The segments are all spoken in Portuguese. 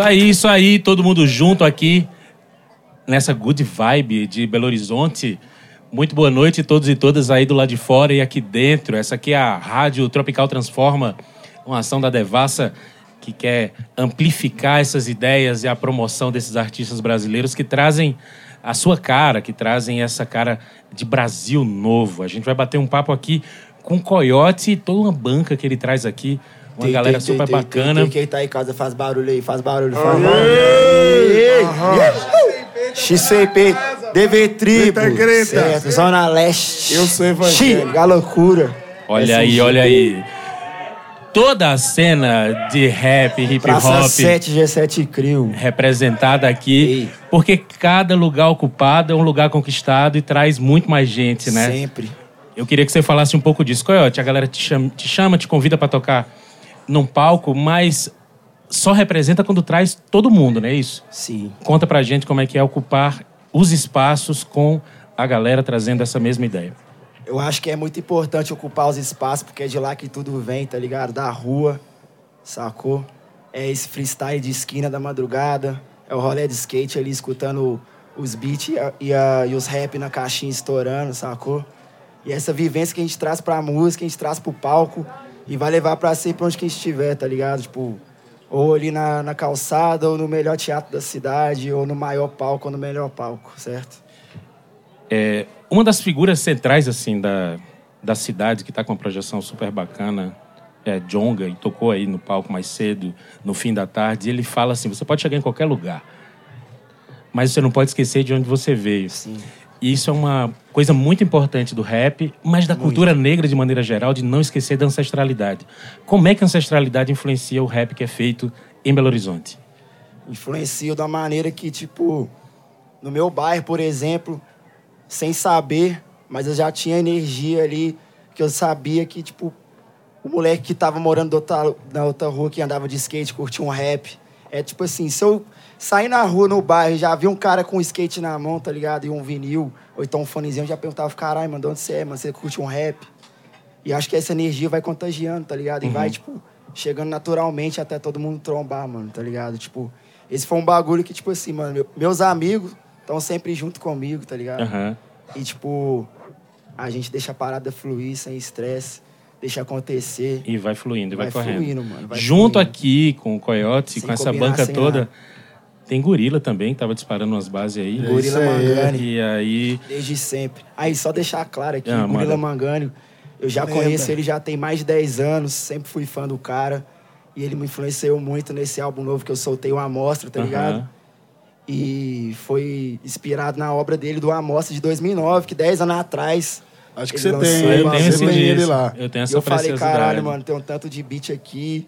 Isso aí, isso aí, todo mundo junto aqui nessa good vibe de Belo Horizonte. Muito boa noite a todos e todas aí do lado de fora e aqui dentro. Essa aqui é a Rádio Tropical Transforma, uma ação da Devassa que quer amplificar essas ideias e a promoção desses artistas brasileiros que trazem a sua cara, que trazem essa cara de Brasil novo. A gente vai bater um papo aqui com o Coyote e toda uma banca que ele traz aqui. Uma Tem, galera tem, super tem, bacana. Tem, Quem tá em casa faz barulho aí, faz barulho, faz barulho. XCP, DV Tribo, certo, Zona Leste. Eu sou evangélico. A loucura. Olha aí, olha aí. Toda a cena de rap, hip Praça hop 7, G7 Crio. representada aqui, Ei. porque cada lugar ocupado é um lugar conquistado e traz muito mais gente, né? Sempre. Eu queria que você falasse um pouco disso. Coyote, a galera te chama, te, chama, te convida pra tocar num palco, mas só representa quando traz todo mundo, não é isso? Sim. Conta pra gente como é que é ocupar os espaços com a galera trazendo essa mesma ideia. Eu acho que é muito importante ocupar os espaços, porque é de lá que tudo vem, tá ligado? Da rua, sacou? É esse freestyle de esquina da madrugada, é o rolê de skate ali escutando os beats e, a- e, a- e os rap na caixinha estourando, sacou? E essa vivência que a gente traz pra música, a gente traz pro palco e vai levar pra sempre onde que a gente estiver, tá ligado? Tipo, ou ali na, na calçada, ou no melhor teatro da cidade, ou no maior palco, ou no melhor palco, certo? É, uma das figuras centrais assim da, da cidade que está com uma projeção super bacana é Jonga e tocou aí no palco mais cedo, no fim da tarde. E ele fala assim: você pode chegar em qualquer lugar, mas você não pode esquecer de onde você veio. Sim. E isso é uma coisa muito importante do rap, mas da cultura negra de maneira geral, de não esquecer da ancestralidade. Como é que a ancestralidade influencia o rap que é feito em Belo Horizonte? influencio da maneira que, tipo, no meu bairro, por exemplo, sem saber, mas eu já tinha energia ali, que eu sabia que, tipo, o moleque que tava morando outra- na outra rua, que andava de skate, curtia um rap. É tipo assim, se eu sair na rua, no bairro, já vi um cara com um skate na mão, tá ligado? E um vinil, ou então um fonezinho, eu já perguntava, caralho, mano, de onde você é, mano? Você curte um rap? E acho que essa energia vai contagiando, tá ligado? E vai, tipo, chegando naturalmente até todo mundo trombar, mano, tá ligado? Tipo, esse foi um bagulho que, tipo assim, mano, meu- meus amigos estão sempre junto comigo, tá ligado? Aham. E, tipo, a gente deixa a parada fluir sem estresse, deixa acontecer. E vai fluindo, e vai, Vai correndo. fluindo, mano, vai Junto fluindo. aqui com o Coyote, Sem com essa banca toda, nada. Tem Gorila também, que tava disparando umas bases aí. Gorila isso aí. Mangani, E aí. desde sempre. Aí, só deixar claro aqui, Ah, o Gorila manda. Mangani, eu já Lembra. conheço ele já tem mais de 10 anos, sempre fui fã do cara. E ele me influenciou muito nesse álbum novo que eu soltei, o Amostra, tá Aham. ligado? E foi inspirado na obra dele do Amostra de 2009, que 10 anos atrás. Acho que você tem, o eu tenho esse tem ele lá. Eu tenho E essa eu falei, caralho, mano, tem um tanto de beat aqui,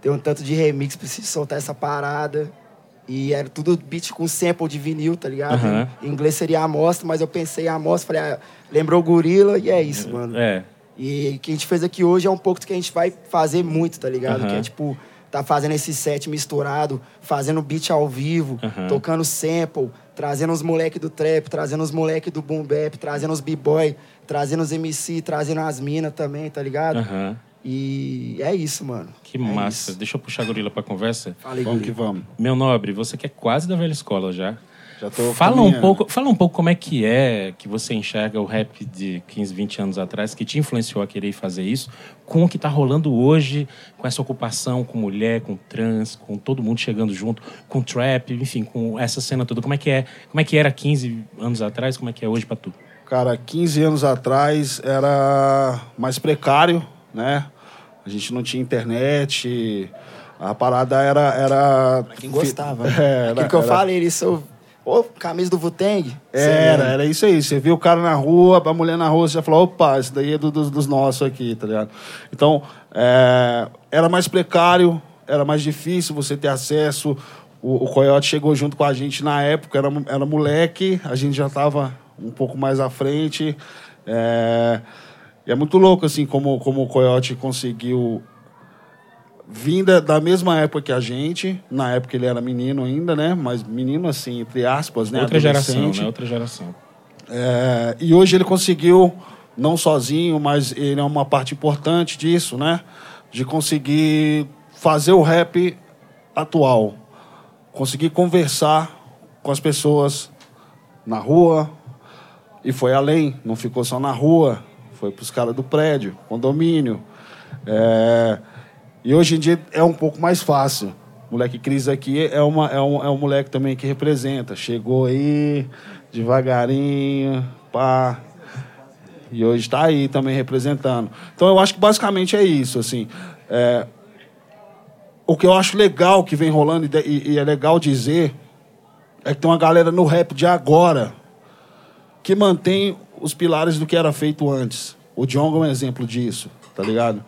tem um tanto de remix, preciso soltar essa parada. E era tudo beat com sample de vinil, tá ligado? Aham. Em inglês seria amostra, mas eu pensei em amostra, falei, ah, lembrou gorila e é isso, mano. É. E o que a gente fez aqui hoje é um pouco do que a gente vai fazer muito, tá ligado? Aham. Que é tipo, tá fazendo esse set misturado, fazendo beat ao vivo, Aham. tocando sample, trazendo os moleque do trap, trazendo os moleque do boom bap, trazendo os b-boy, trazendo os MC, trazendo as minas também, tá ligado? Aham. E é isso, mano. Que É massa. isso. Deixa eu puxar a gorila pra conversa. Falei, Vamos que vamos. Meu nobre, você que é quase da velha escola já. Já tô Fala um, pouco, fala um pouco como é que é que você enxerga o rap de 15, 20 anos atrás, que te influenciou a querer fazer isso, com o que tá rolando hoje, com essa ocupação com mulher, com trans, com todo mundo chegando junto, com trap, enfim, com essa cena toda. Como é que é? Como é que era 15 anos atrás, como é que é hoje pra tu? Cara, 15 anos atrás era mais precário, né? A gente não tinha internet, a parada era... era Quem gostava. né? É, era, que eu era- falei, eles são. Ô, camisa do Vuteng? Era, era isso aí. Você viu o cara na rua, a mulher na rua, você já falou, opa, isso daí é do- dos, dos nossos aqui, tá ligado? Então, é, era mais precário, era mais difícil você ter acesso. O, o Coyote chegou junto com a gente na época, era, era moleque, a gente já estava um pouco mais à frente. É, e é muito louco, assim, como, como o Coyote conseguiu vinda da mesma época que a gente. Na época ele era menino ainda, né? Mas menino, assim, entre aspas, né? Outra geração, né? Outra geração. É, e hoje ele conseguiu, não sozinho, mas ele é uma parte importante disso, né? De conseguir fazer o rap atual. consegui conversar com as pessoas na rua e foi além, não ficou só na rua, foi para os caras do prédio, condomínio. É, e hoje em dia é um pouco mais fácil. Moleque Cris aqui é, uma, é, um, é um moleque também que representa. Chegou aí, devagarinho, pá. E hoje está aí também representando. Então eu acho que basicamente é isso, assim. É, o que eu acho legal que vem rolando e, e é legal dizer é que tem uma galera no rap de agora que mantém os pilares do que era feito antes. O Djonga é um exemplo disso, tá ligado?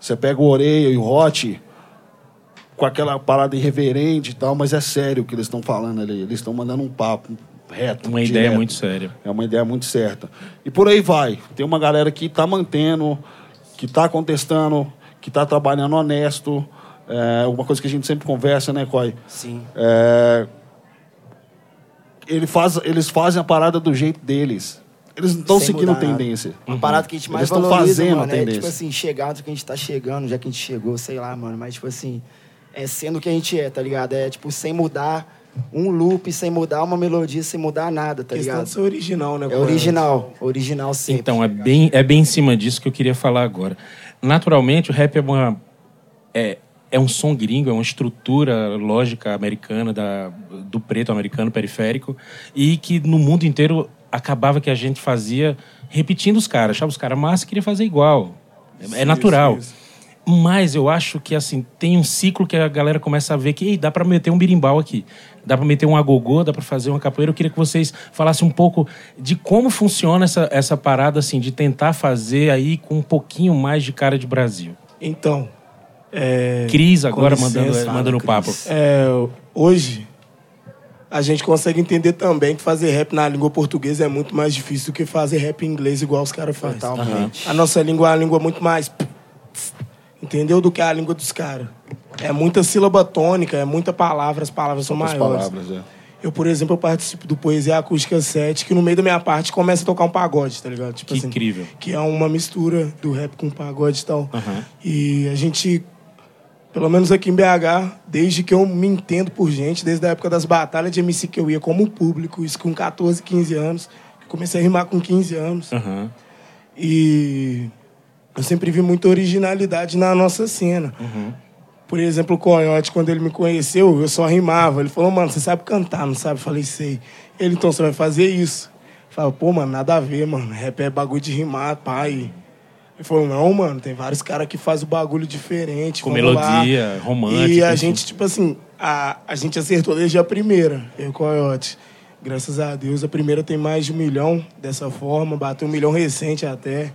Você pega o Oreia e o Hot com aquela parada irreverente e tal, mas é sério o que eles estão falando ali. Eles estão mandando um papo reto. Uma direto. ideia muito séria. É uma ideia muito certa. E por aí vai. Tem uma galera que está mantendo, que está contestando, que está trabalhando honesto. É uma coisa que a gente sempre conversa, né, Coy? Sim. É, ele faz, eles fazem a parada do jeito deles. Eles não estão seguindo mudar tendência. Uma uhum. parada que a gente mais eles valoriza, fazendo mano, a tendência. é tipo assim, chegar onde que a gente tá chegando, já que a gente chegou, sei lá, mano. Mas, tipo assim, é sendo o que a gente é, tá ligado? É, tipo, sem mudar um loop, sem mudar uma melodia, sem mudar nada, tá questão ligado? de ser original, né? É original, original sempre. Então, é bem, é bem em cima disso que eu queria falar agora. Naturalmente, o rap é uma... É, é um som gringo, é uma estrutura lógica americana da, do preto americano periférico e que no mundo inteiro acabava que a gente fazia repetindo os caras, achava os caras massa e queria fazer igual. É, natural. Isso, isso. Mas eu acho que assim tem um ciclo que a galera começa a ver que Ei, dá para meter um birimbau aqui, dá para meter um agogô, dá para fazer uma capoeira. Eu queria que vocês falassem um pouco de como funciona essa, essa parada assim de tentar fazer aí com um pouquinho mais de cara de Brasil. Então, é, Cris agora licença, mandando, mandando papo. É, hoje, a gente consegue entender também que fazer rap na língua portuguesa é muito mais difícil do que fazer rap em inglês igual os caras fazem. Totalmente. A nossa língua é uma língua muito mais... Entendeu? Do que a língua dos caras. É muita sílaba tônica, é muita palavra, as palavras são maiores. palavras, é. Eu, por exemplo, eu participo do Poesia Acústica 7, que no meio da minha parte começa a tocar um pagode, tá ligado? Tipo que assim, incrível. Que é uma mistura do rap com pagode e tal. Uhum. E a gente pelo menos aqui em BH, desde que eu me entendo por gente, desde a época das batalhas de MC que eu ia como público, isso com 14, 15 anos. Comecei a rimar com 15 anos. Uhum. E eu sempre vi muita originalidade na nossa cena. Uhum. Por exemplo, o Coyote, quando ele me conheceu, eu só rimava. Ele falou, mano, você sabe cantar, não sabe? Eu falei, sei. Ele, então, você vai fazer isso. Eu falei, pô, mano, nada a ver, mano. Rap é bagulho de rimar, pai. Ele falou, não, mano, tem vários caras que fazem o bagulho diferente. Com melodia, lá. romântica. E a assim. gente, tipo assim, a, a gente acertou desde a primeira, eu e o Coyote. Graças a Deus, a primeira tem mais de um milhão dessa forma, bateu um milhão recente até.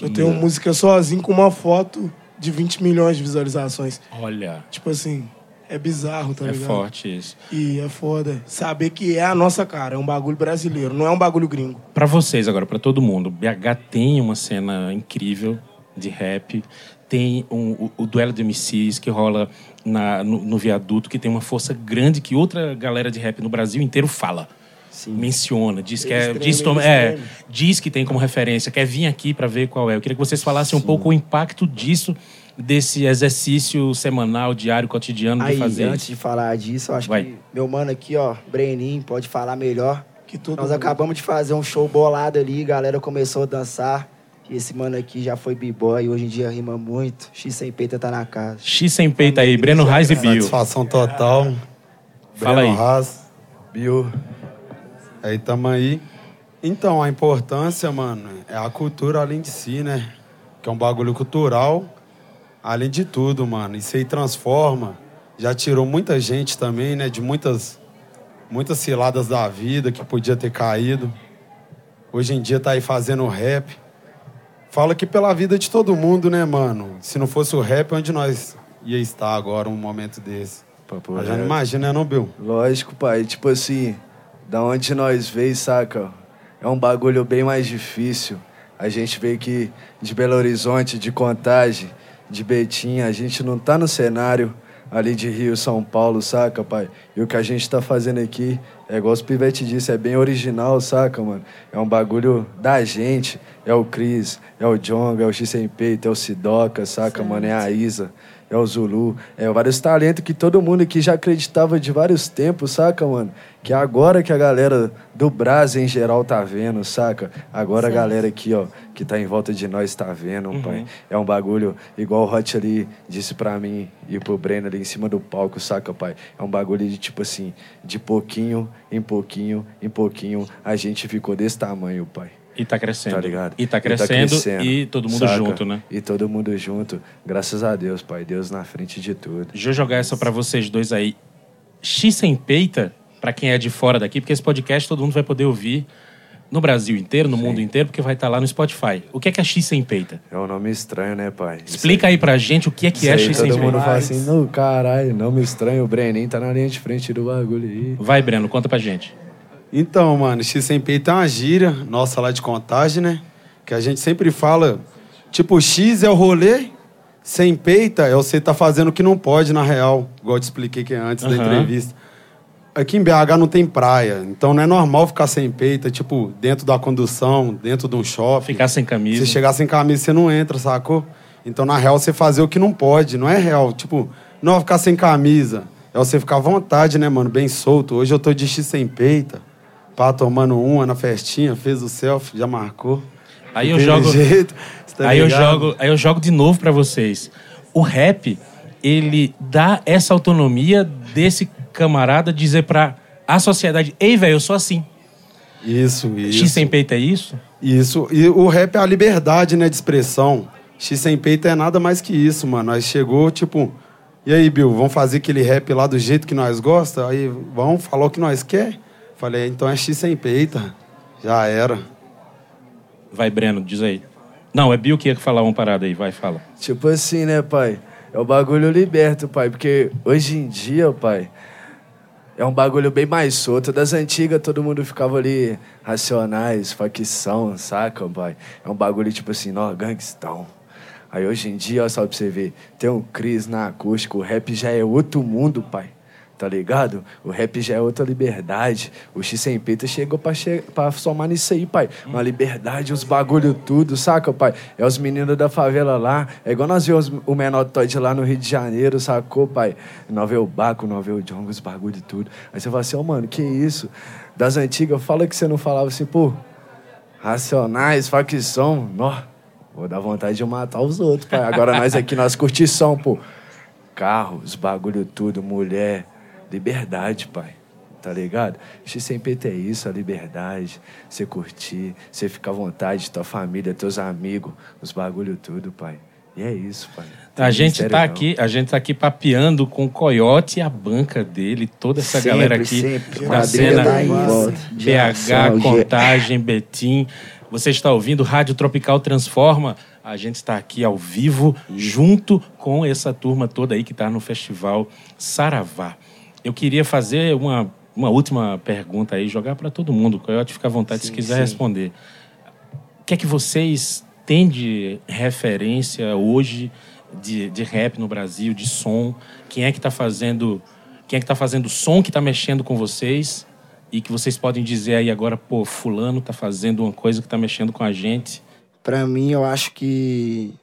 Eu tenho música sozinho com uma foto de 20 milhões de visualizações. Olha. Tipo assim, é bizarro, tá é ligado? É forte isso. E é foda. Saber que é a nossa cara, é um bagulho brasileiro, não é um bagulho gringo. Para vocês agora, para todo mundo, BH tem uma cena incrível de rap. Tem um, o, o, duelo de MCs que rola na, no, no, viaduto, que tem uma força grande que outra galera de rap no Brasil inteiro fala. Sim. Menciona, diz que é, diz, é, diz que tem como referência, quer vir aqui para ver qual é. Eu queria que vocês falassem Sim. um pouco o impacto disso desse exercício semanal, diário, cotidiano Aí, de fazer antes de falar disso, eu acho Vai. que meu mano aqui, ó, Brenin, pode falar melhor. Que tudo Nós acabamos de fazer um show bolado ali, a galera começou a dançar. E esse mano aqui já foi b-boy, hoje em dia rima muito. X sem peita tá na casa. X sem peita aí, Breno Reis e Bill. Satisfação total. Fala Breno aí. Haas, Bill. Aí tamo aí. Então, a importância, mano, é a cultura além de si, né? Que é um bagulho cultural Além de tudo, mano, isso aí transforma. Já tirou muita gente também, né? De muitas, muitas ciladas da vida que podia ter caído. Hoje em dia tá aí fazendo rap. Fala que pela vida de todo mundo, né, mano? Se não fosse o rap, onde nós ia estar agora, um momento desse? Papo Mas já não imagina, né, não, Bill? Lógico, pai. Tipo assim, da onde nós veio, saca? É um bagulho bem mais difícil. A gente veio aqui de Belo Horizonte, de Contagem de Betim, a gente não tá no cenário ali de Rio, São Paulo, saca, pai? E o que a gente tá fazendo aqui, é igual os Pivete disse, é bem original, saca, mano? É um bagulho da gente. É o Cris, é o Jonga, é o X Peito, é o Sidoca, saca, certo. mano? É a Isa. É o Zulu, é vários talentos que todo mundo aqui já acreditava de vários tempos, saca, mano? Que agora que a galera do Brasil em geral tá vendo, saca? Agora a galera aqui, ó, que tá em volta de nós tá vendo, pai. É um bagulho igual o Hot ali disse pra mim e pro Breno ali em cima do palco, saca, pai? É um bagulho de tipo assim, de pouquinho em pouquinho em pouquinho a gente ficou desse tamanho, pai. E tá crescendo. Tá ligado? E tá crescendo e, todo mundo saca? junto, né? E todo mundo junto. Graças a Deus, pai. Deus na frente de tudo. Deixa eu jogar essa pra vocês dois aí. X sem peita, pra quem é de fora daqui, porque esse podcast todo mundo vai poder ouvir no Brasil inteiro, no mundo inteiro, porque vai estar lá no Spotify. O que é que é X sem peita? É um nome estranho, né, pai? Explica aí pra gente o que é que é aí, X sem todo mundo peita. fala assim, não, caralho, nome estranho, o Brenin tá na linha de frente do bagulho aí. Vai, Breno, conta pra gente. Então, mano, X sem peito é uma gíria nossa lá de contagem, né? Que a gente sempre fala, tipo, X é o rolê, sem peita é você tá fazendo o que não pode, na real. Igual eu te expliquei que é antes da Aham. entrevista. Aqui em BH não tem praia, então não é normal ficar sem peita, tipo, dentro da condução, dentro de um shopping. Ficar sem camisa. Se chegar sem camisa, você não entra, sacou? Então, na real, você fazer o que não pode, não é real. Tipo, não ficar sem camisa. É você ficar à vontade, né, mano? Bem solto. Hoje eu tô de X sem peita. Pá, tomando uma na festinha, fez o selfie, já marcou. Aí eu jogo. jeito, tá aí eu jogo, aí eu jogo de novo pra vocês. O rap, ele dá essa autonomia desse camarada dizer pra a sociedade, ei, velho, eu sou assim. Isso, isso. X sem peito é isso? Isso. E o rap é a liberdade, né, de expressão. X sem peito é nada mais que isso, mano. Aí chegou, tipo, e aí, Bill, vamos fazer aquele rap lá do jeito que nós gosta? Aí, vamos falar o que nós quer? Falei, então é X sem peita. Já era. Vai, Breno, diz aí. Não, é Bill que ia falar uma parada aí, vai, fala. Tipo assim, né, pai? É o bagulho liberto, pai. Porque hoje em dia, pai, é um bagulho bem mais solto. Das antigas, todo mundo ficava ali, racionais, facção, saca, pai? É um bagulho tipo assim, nó, gangstão. Aí hoje em dia, ó, só pra você ver, tem um Cris na acústica, o rap já é outro mundo, pai. Tá ligado? O rap já é outra liberdade. O X sem peito chegou pra, che pra somar nisso aí, pai. Uma liberdade, os bagulho tudo, saca, pai? É os meninos da favela lá. É igual nós vemos o menor Todd lá no Rio de Janeiro, sacou, pai? O Baco, o Jongo, os bagulho tudo. Aí você fala assim, ô, mano, que isso? Das antigas, fala que você não falava assim, pô, racionais, facção, nó. Vou dar vontade de matar os outros, pai. Agora nós aqui, nós curtição, pô. Carros, bagulho tudo, mulher, liberdade, pai. Tá ligado? X sem peito é isso, a liberdade. Você curtir, você ficar à vontade, tua família, teus amigos, os bagulho tudo, pai. E é isso, pai. Tem A gente tá não. aqui, a gente tá aqui papeando com o Coyote e a banca dele, toda essa Sempre, galera aqui sempre. da cena tá. BH, Contagem, Betim. Você está ouvindo Rádio Tropical Transforma. A gente está aqui ao vivo, junto com essa turma toda aí que está no Festival Saravá. Eu queria fazer uma, uma última pergunta aí, jogar para todo mundo. Coyote, fica à vontade se quiser responder. O que é que vocês têm de referência hoje de, de rap no Brasil, de som? Quem é que está fazendo, quem é que tá fazendo som que está mexendo com vocês e que vocês podem dizer aí agora, pô, fulano está fazendo uma coisa que está mexendo com a gente? Pra mim, eu acho que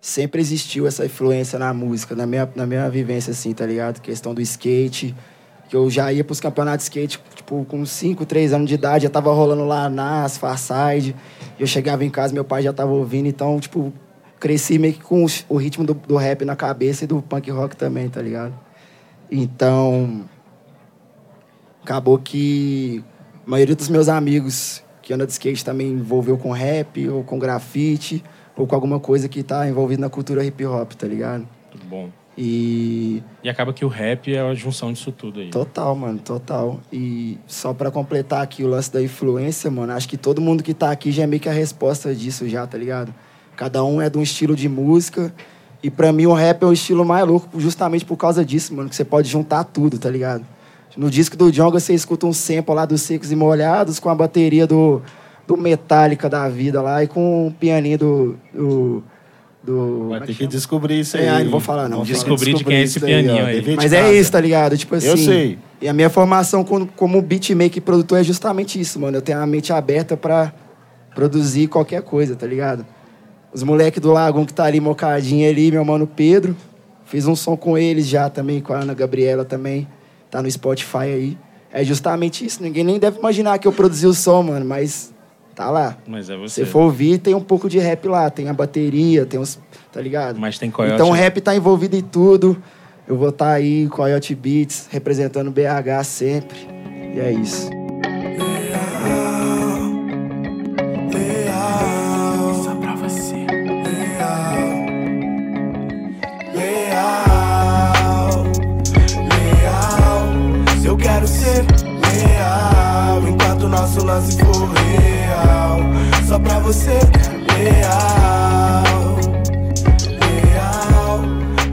sempre existiu essa influência na música, na minha, na minha vivência, assim, tá ligado? Questão do skate, que eu já ia pros campeonatos de skate, tipo, com 5, 3 anos de idade, já tava rolando lá nas Farside, eu chegava em casa, meu pai já tava ouvindo, então, tipo, cresci meio que com o ritmo do, do rap na cabeça e do punk rock também, tá ligado? Então, acabou que a maioria dos meus amigos que anda de skate também envolveu com rap, ou com grafite, ou com alguma coisa que tá envolvida na cultura hip hop, tá ligado? Tudo bom. E E acaba que o rap é a junção disso tudo aí. total, mano, total. E só pra completar aqui o lance da influência, mano, acho que todo mundo que tá aqui já é meio que a resposta disso já, tá ligado? Cada um é de um estilo de música. E pra mim o rap é o estilo mais louco justamente por causa disso, mano, que você pode juntar tudo, tá ligado? No disco do Djonga você escuta um sample lá dos Secos e Molhados com a bateria do, do Metallica da vida lá e com o pianinho do... do, do Vai é ter que chama? descobrir isso aí. É, não vou falar, não. Descobrir de quem é esse pianinho aí. De Mas é isso, tá ligado? Tipo assim. Eu sei. E a minha formação como, como beatmaker e produtor é justamente isso, mano. Eu tenho a mente aberta pra produzir qualquer coisa, tá ligado? Os moleques do Lagoon que tá ali mocadinho ali, meu mano Pedro, Fiz um som com eles já também, com a Ana Gabriela também. Tá no Spotify aí. É justamente isso. Ninguém nem deve imaginar que eu produzi o som, mano, mas tá lá. Mas é Se você. você for ouvir, tem um pouco de rap lá. Tem a bateria, tem uns. Tá ligado? Mas tem Coyote. Então o rap tá envolvido em tudo. Eu vou estar aí, Coyote Beats, representando BH sempre. E é isso. Nosso lance for real. Só pra você, leal, leal.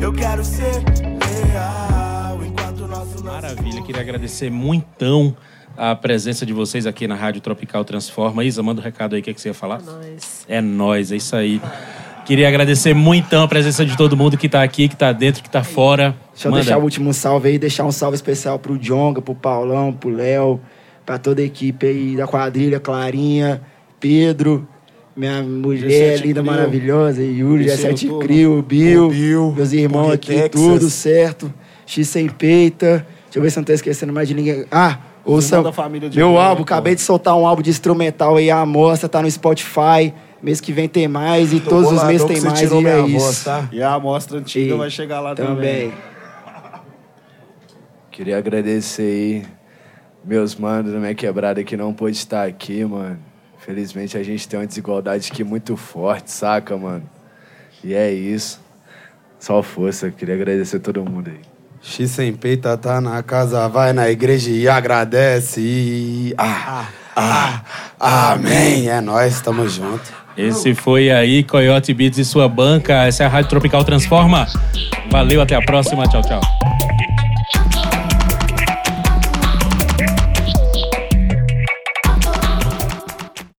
Eu quero ser leal enquanto nosso Maravilha, queria agradecer muitão a presença de vocês aqui na Rádio Tropical Transforma. Isa, manda um recado aí, o que, é que você ia falar? Nós. É nóis, é isso aí. Queria agradecer muitão a presença de todo mundo que tá aqui, que tá dentro, que tá fora. Deixa eu Manda. deixar o último salve aí, deixar um salve especial pro Jonga, pro Paulão, pro Léo, pra toda a equipe aí da quadrilha, Clarinha, Pedro, minha mulher G7 linda, Crio. maravilhosa, Yuri, Terceiro G7 turno. Crio, Bill, Bill, meus irmãos aqui, Texas. tudo certo. X sem peita. Deixa eu ver se eu não tô esquecendo mais de ninguém. Ah, ouça, da família de meu álbum, pô. acabei de soltar um álbum de instrumental aí, a amostra, tá no Spotify. Mês que vem tem mais e Tô todos os meses tem mais e é minha isso. tá? E a amostra antiga E vai chegar lá também. também. Queria agradecer aí meus manos da minha quebrada que não pôde estar aqui, mano. Felizmente a gente tem uma desigualdade aqui muito forte, saca, mano? E é isso. Só força. Queria agradecer todo mundo aí. X sem peita tá na casa, vai na igreja e agradece. E... Ah, ah, amém. É nós, tamo junto. Esse foi aí, Coyote Beats e sua banca. Essa é a Rádio Tropical Transforma. Valeu, até a próxima. Tchau, tchau.